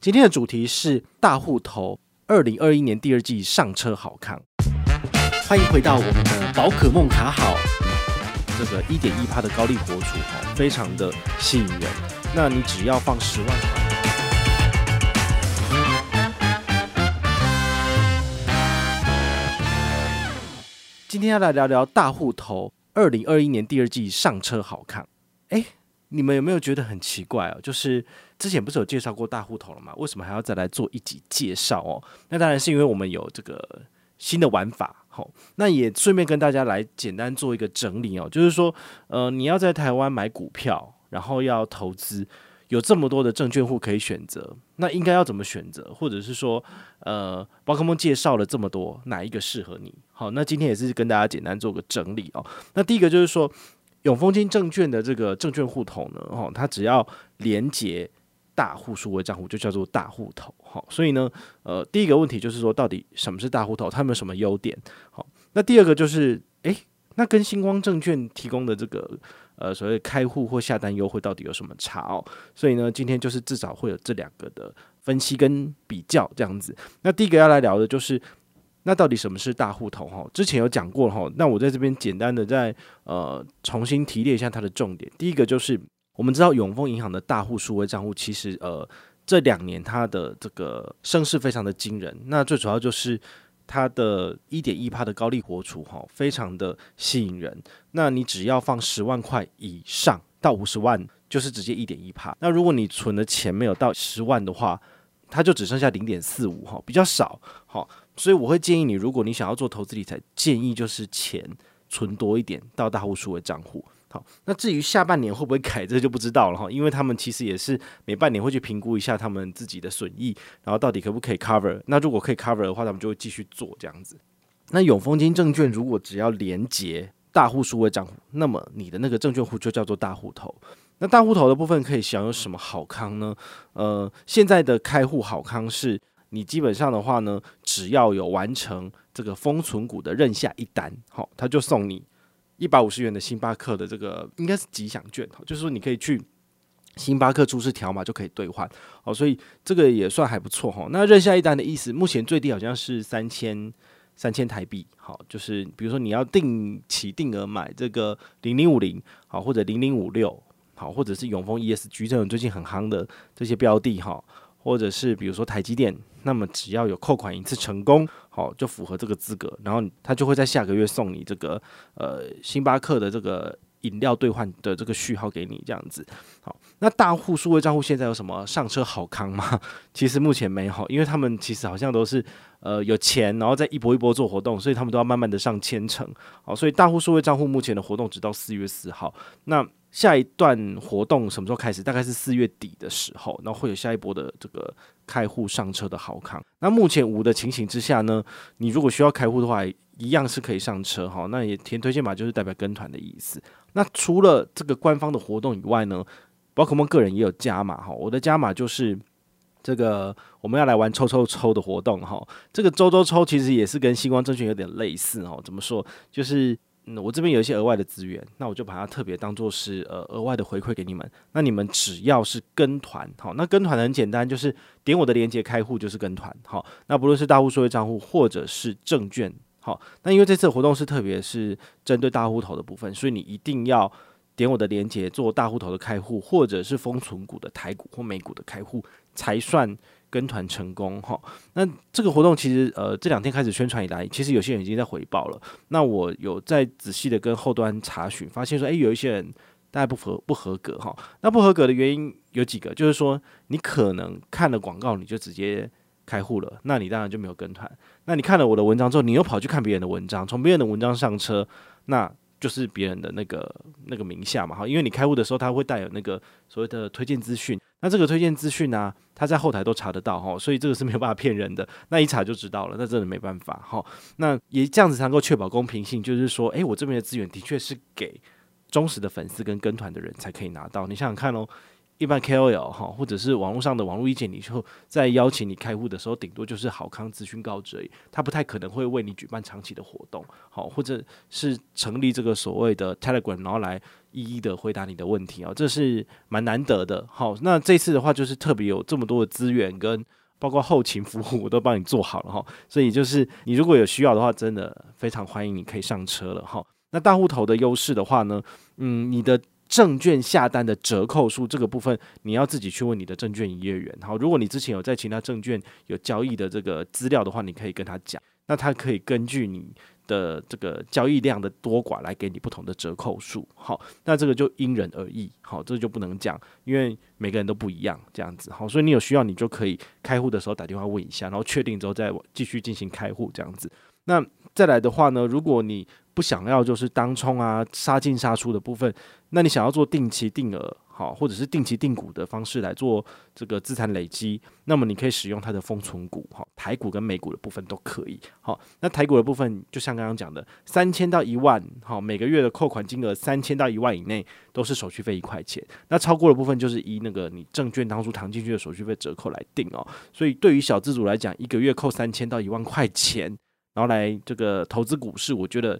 今天的主题是大户头二零二一年第二季上车好康，欢迎回到我们的宝可梦卡好，这个一点一趴的高利活储哈，非常的吸引人。那你只要放十万。今天要来聊聊大户头二零二一年第二季上车好看。哎，你们有没有觉得很奇怪哦？就是。之前不是有介绍过大户头了吗？为什么还要再来做一集介绍哦？那当然是因为我们有这个新的玩法，好，那也顺便跟大家来简单做一个整理哦。就是说，呃，你要在台湾买股票，然后要投资，有这么多的证券户可以选择，那应该要怎么选择？或者是说，呃，宝可梦介绍了这么多，哪一个适合你？好，那今天也是跟大家简单做个整理哦。那第一个就是说，永丰金证券的这个证券户头呢，哦，它只要连接。大户数位账户就叫做大户头，好，所以呢，呃，第一个问题就是说，到底什么是大户头？它有什么优点？好，那第二个就是，诶，那跟星光证券提供的这个呃所谓开户或下单优惠到底有什么差哦？所以呢，今天就是至少会有这两个的分析跟比较这样子。那第一个要来聊的就是，那到底什么是大户头？哈，之前有讲过哈，那我在这边简单的再呃重新提炼一下它的重点。第一个就是。我们知道永丰银行的大户数位账户，其实呃这两年它的这个声势非常的惊人。那最主要就是它的一点一趴的高利活储哈，非常的吸引人。那你只要放十万块以上到五十万，就是直接一点一趴。那如果你存的钱没有到十万的话，它就只剩下零点四五哈，比较少。好，所以我会建议你，如果你想要做投资理财，建议就是钱存多一点到大户数位账户。好，那至于下半年会不会改，这就不知道了哈，因为他们其实也是每半年会去评估一下他们自己的损益，然后到底可不可以 cover。那如果可以 cover 的话，他们就会继续做这样子。那永丰金证券如果只要连接大户数位账户，那么你的那个证券户就叫做大户头。那大户头的部分可以享有什么好康呢？呃，现在的开户好康是，你基本上的话呢，只要有完成这个封存股的认下一单，好，他就送你。一百五十元的星巴克的这个应该是吉祥券，就是说你可以去星巴克出示条码就可以兑换，哦，所以这个也算还不错哈。那认下一单的意思，目前最低好像是三千三千台币，好，就是比如说你要定期定额买这个零零五零，好，或者零零五六，好，或者是永丰 ESG 这种最近很夯的这些标的哈。或者是比如说台积电，那么只要有扣款一次成功，好，就符合这个资格，然后他就会在下个月送你这个呃星巴克的这个饮料兑换的这个序号给你，这样子。好，那大户数位账户现在有什么上车好康吗？其实目前没有，因为他们其实好像都是呃有钱，然后再一波一波做活动，所以他们都要慢慢的上千成。好，所以大户数位账户目前的活动直到四月四号。那下一段活动什么时候开始？大概是四月底的时候，然后会有下一波的这个开户上车的好康。那目前无的情形之下呢，你如果需要开户的话，一样是可以上车哈。那也填推荐码就是代表跟团的意思。那除了这个官方的活动以外呢，宝可梦个人也有加码哈。我的加码就是这个我们要来玩抽抽抽的活动哈。这个周周抽其实也是跟星光证券有点类似哦。怎么说？就是。我这边有一些额外的资源，那我就把它特别当做是呃额外的回馈给你们。那你们只要是跟团，好，那跟团很简单，就是点我的链接开户就是跟团，好。那不论是大户数位账户或者是证券，好，那因为这次活动是特别是针对大户头的部分，所以你一定要点我的链接做大户头的开户，或者是封存股的台股或美股的开户才算。跟团成功哈，那这个活动其实呃这两天开始宣传以来，其实有些人已经在回报了。那我有在仔细的跟后端查询，发现说，诶，有一些人大概不合不合格哈。那不合格的原因有几个，就是说你可能看了广告你就直接开户了，那你当然就没有跟团。那你看了我的文章之后，你又跑去看别人的文章，从别人的文章上车，那就是别人的那个那个名下嘛哈。因为你开户的时候，他会带有那个所谓的推荐资讯。那这个推荐资讯呢，他在后台都查得到哈，所以这个是没有办法骗人的。那一查就知道了，那真的没办法哈。那也这样子才能够确保公平性，就是说，诶，我这边的资源的确是给忠实的粉丝跟跟团的人才可以拿到。你想想看哦，一般 KOL 哈，或者是网络上的网络意见领袖，在邀请你开户的时候，顶多就是好康资讯告知而已，他不太可能会为你举办长期的活动，好，或者是成立这个所谓的 Telegram，然后来一一的回答你的问题啊，这是蛮难得的。好，那这次的话就是特别有这么多的资源跟包括后勤服务，我都帮你做好了哈，所以就是你如果有需要的话，真的非常欢迎你可以上车了哈。那大户头的优势的话呢，嗯，你的。证券下单的折扣数这个部分，你要自己去问你的证券营业员。好，如果你之前有在其他证券有交易的这个资料的话，你可以跟他讲，那他可以根据你的这个交易量的多寡来给你不同的折扣数。好，那这个就因人而异。好，这就不能讲，因为每个人都不一样，这样子。好，所以你有需要，你就可以开户的时候打电话问一下，然后确定之后再继续进行开户这样子。那再来的话呢，如果你不想要就是当冲啊杀进杀出的部分，那你想要做定期定额好，或者是定期定股的方式来做这个资产累积，那么你可以使用它的封存股哈，台股跟美股的部分都可以。好，那台股的部分就像刚刚讲的，三千到一万，好，每个月的扣款金额三千到一万以内都是手续费一块钱，那超过的部分就是以那个你证券当初躺进去的手续费折扣来定哦。所以对于小资主来讲，一个月扣三千到一万块钱，然后来这个投资股市，我觉得。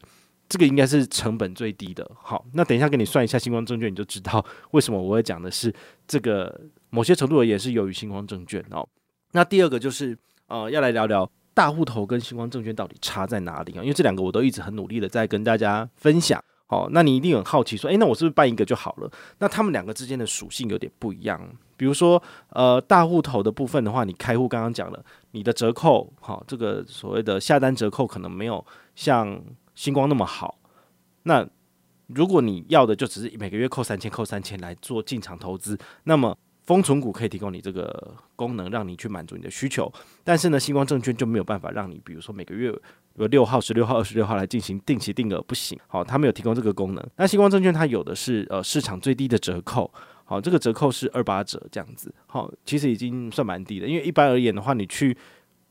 这个应该是成本最低的。好，那等一下给你算一下星光证券，你就知道为什么我会讲的是这个。某些程度也是由于星光证券哦。那第二个就是呃，要来聊聊大户头跟星光证券到底差在哪里啊？因为这两个我都一直很努力的在跟大家分享。好，那你一定很好奇说，诶，那我是不是办一个就好了？那他们两个之间的属性有点不一样。比如说，呃，大户头的部分的话，你开户刚刚讲了，你的折扣，好，这个所谓的下单折扣可能没有像。星光那么好，那如果你要的就只是每个月扣三千，扣三千来做进场投资，那么封存股可以提供你这个功能，让你去满足你的需求。但是呢，星光证券就没有办法让你，比如说每个月有六号、十六号、二十六号来进行定期定额，不行。好，它没有提供这个功能。那星光证券它有的是呃市场最低的折扣，好，这个折扣是二八折这样子。好，其实已经算蛮低的，因为一般而言的话，你去。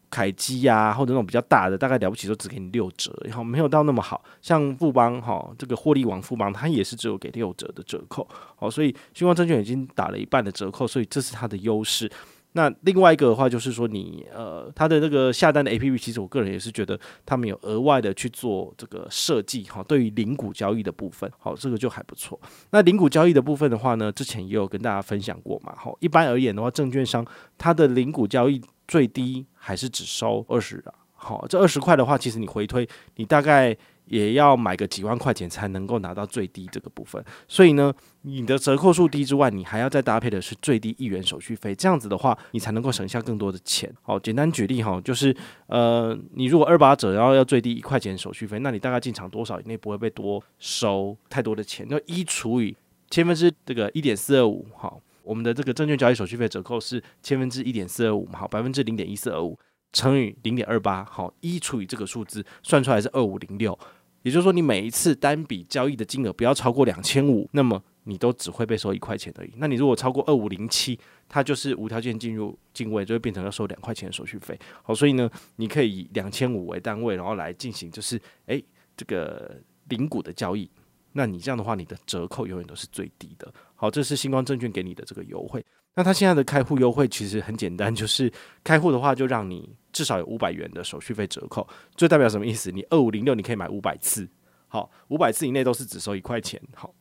凯基呀，或者那种比较大的，大概了不起都只给你六折，然后没有到那么好。像富邦哈，这个获利王富邦，它也是只有给六折的折扣。好，所以新光证券已经打了一半的折扣，所以这是它的优势。那另外一个的话，就是说你呃，它的那个下单的 APP，其实我个人也是觉得他们有额外的去做这个设计哈。对于零股交易的部分，好，这个就还不错。那零股交易的部分的话呢，之前也有跟大家分享过嘛。好，一般而言的话，证券商它的零股交易。最低还是只收二十啊？好，这二十块的话，其实你回推，你大概也要买个几万块钱才能够拿到最低这个部分。所以呢，你的折扣数低之外，你还要再搭配的是最低一元手续费，这样子的话，你才能够省下更多的钱。好，简单举例哈，就是呃，你如果二八折，然后要最低一块钱手续费，那你大概进场多少以内不会被多收太多的钱？那一除以千分之这个一点四二五，好。我们的这个证券交易手续费折扣是千分之一点四二五嘛，好，百分之零点一四二五乘以零点二八，好，一除以这个数字，算出来是二五零六。也就是说，你每一次单笔交易的金额不要超过两千五，那么你都只会被收一块钱而已。那你如果超过二五零七，它就是无条件进入进位，就会变成要收两块钱的手续费。好，所以呢，你可以以两千五为单位，然后来进行就是诶这个零股的交易。那你这样的话，你的折扣永远都是最低的。好，这是星光证券给你的这个优惠。那它现在的开户优惠其实很简单，就是开户的话就让你至少有五百元的手续费折扣。这代表什么意思？你二五零六你可以买五百次，好，五百次以内都是只收一块钱，好。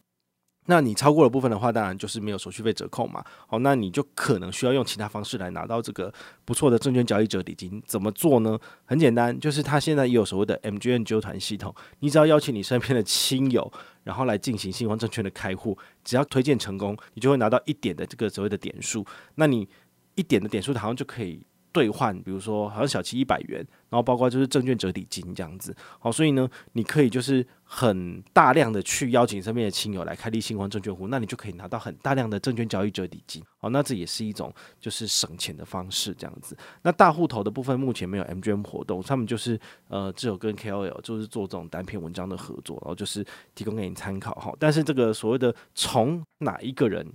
那你超过了部分的话，当然就是没有手续费折扣嘛。好，那你就可能需要用其他方式来拿到这个不错的证券交易者礼金。怎么做呢？很简单，就是他现在也有所谓的 MGN 纠团系统，你只要邀请你身边的亲友，然后来进行新光证券的开户，只要推荐成功，你就会拿到一点的这个所谓的点数。那你一点的点数，好像就可以。兑换，比如说好像小七一百元，然后包括就是证券折抵金这样子，好，所以呢，你可以就是很大量的去邀请身边的亲友来开立新光证券户，那你就可以拿到很大量的证券交易折抵金，好，那这也是一种就是省钱的方式这样子。那大户头的部分目前没有 MGM 活动，他们就是呃只有跟 KOL 就是做这种单篇文章的合作，然后就是提供给你参考哈。但是这个所谓的从哪一个人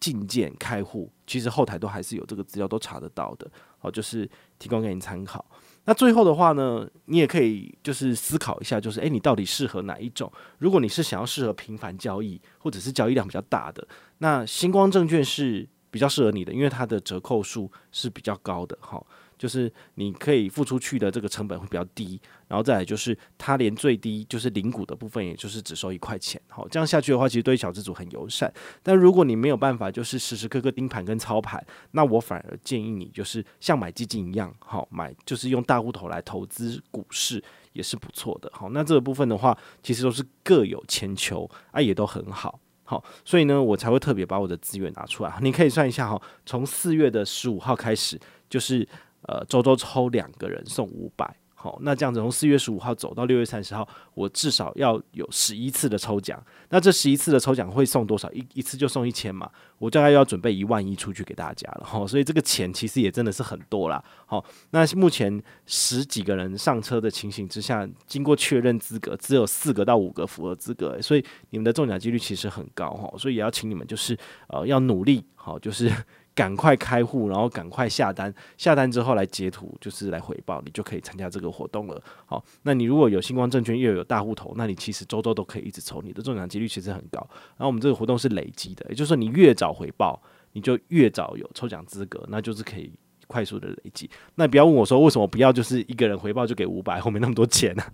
进件、开户，其实后台都还是有这个资料，都查得到的。好，就是提供给你参考。那最后的话呢，你也可以就是思考一下，就是诶，你到底适合哪一种？如果你是想要适合频繁交易，或者是交易量比较大的，那星光证券是比较适合你的，因为它的折扣数是比较高的。哈。就是你可以付出去的这个成本会比较低，然后再来就是它连最低就是零股的部分，也就是只收一块钱。好，这样下去的话，其实对小资族很友善。但如果你没有办法，就是时时刻刻盯盘跟操盘，那我反而建议你就是像买基金一样，好买就是用大户头来投资股市也是不错的。好，那这个部分的话，其实都是各有千秋啊，也都很好。好，所以呢，我才会特别把我的资源拿出来。你可以算一下哈，从四月的十五号开始，就是。呃，周周抽两个人送五百，好，那这样子从四月十五号走到六月三十号，我至少要有十一次的抽奖。那这十一次的抽奖会送多少？一一次就送一千嘛，我大概要准备一万一出去给大家了，哈，所以这个钱其实也真的是很多啦。好，那目前十几个人上车的情形之下，经过确认资格，只有四个到五个符合资格，所以你们的中奖几率其实很高，哈，所以也要请你们就是呃要努力，好，就是。赶快开户，然后赶快下单，下单之后来截图，就是来回报，你就可以参加这个活动了。好，那你如果有星光证券又有大户头，那你其实周周都可以一直抽，你的中奖几率其实很高。然后我们这个活动是累积的，也就是说你越早回报，你就越早有抽奖资格，那就是可以快速的累积。那不要问我说为什么不要就是一个人回报就给五百，后面那么多钱呢？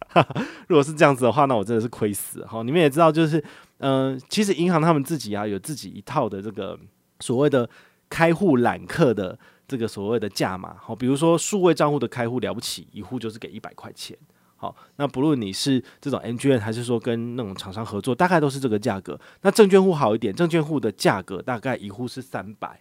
如果是这样子的话，那我真的是亏死。好，你们也知道，就是嗯、其实银行他们自己啊有自己一套的这个所谓的。开户揽客的这个所谓的价码，好，比如说数位账户的开户了不起，一户就是给一百块钱，好，那不论你是这种 N G N 还是说跟那种厂商合作，大概都是这个价格。那证券户好一点，证券户的价格大概一户是三百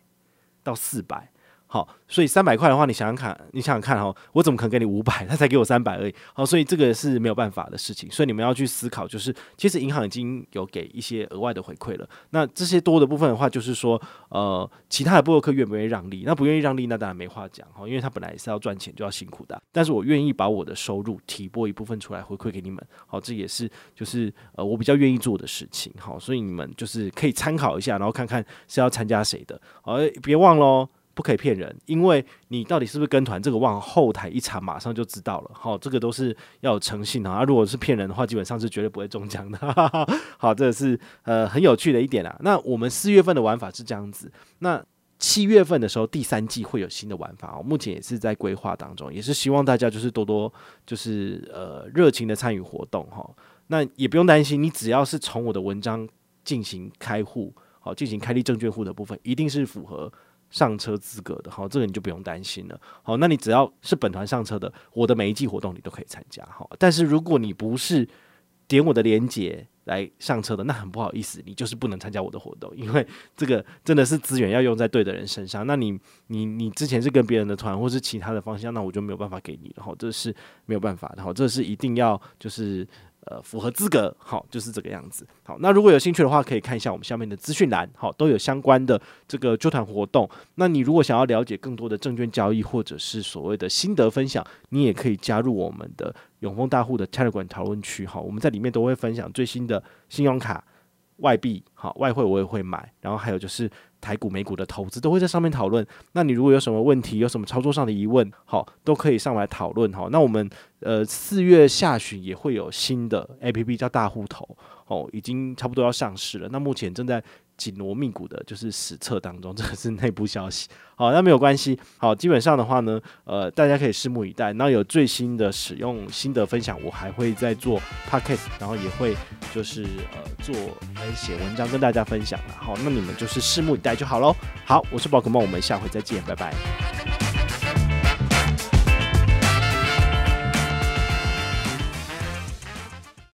到四百。好，所以三百块的话，你想想看，你想想看哦，我怎么可能给你五百？他才给我三百而已。好，所以这个是没有办法的事情。所以你们要去思考，就是其实银行已经有给一些额外的回馈了。那这些多的部分的话，就是说，呃，其他的部落客愿不愿意让利？那不愿意让利，那当然没话讲哈，因为他本来也是要赚钱，就要辛苦的。但是我愿意把我的收入提拨一部分出来回馈给你们。好，这也是就是呃我比较愿意做的事情。好，所以你们就是可以参考一下，然后看看是要参加谁的。好，别忘喽。不可以骗人，因为你到底是不是跟团，这个往后台一查，马上就知道了。好，这个都是要有诚信啊。如果是骗人的话，基本上是绝对不会中奖的。好，这个是呃很有趣的一点啊。那我们四月份的玩法是这样子，那七月份的时候第三季会有新的玩法哦，目前也是在规划当中，也是希望大家就是多多就是呃热情的参与活动哈。那也不用担心，你只要是从我的文章进行开户，好，进行开立证券户的部分，一定是符合。上车资格的，好，这个你就不用担心了。好，那你只要是本团上车的，我的每一季活动你都可以参加。好，但是如果你不是点我的链接来上车的，那很不好意思，你就是不能参加我的活动，因为这个真的是资源要用在对的人身上。那你你你之前是跟别人的团或是其他的方向，那我就没有办法给你了。好，这是没有办法的。好，这是一定要就是。呃，符合资格，好，就是这个样子。好，那如果有兴趣的话，可以看一下我们下面的资讯栏，好，都有相关的这个纠团活动。那你如果想要了解更多的证券交易，或者是所谓的心得分享，你也可以加入我们的永丰大户的 Telegram 讨论区，好，我们在里面都会分享最新的信用卡、外币，好，外汇我也会买，然后还有就是。台股、美股的投资都会在上面讨论。那你如果有什么问题，有什么操作上的疑问，好，都可以上来讨论。哈，那我们呃四月下旬也会有新的 APP 叫大户头，哦，已经差不多要上市了。那目前正在。紧锣密鼓的，就是史册当中，这个是内部消息。好，那没有关系。好，基本上的话呢，呃，大家可以拭目以待。那有最新的使用心得分享，我还会再做 podcast，然后也会就是呃做写文章跟大家分享。好，那你们就是拭目以待就好喽。好，我是宝可梦，我们下回再见，拜拜。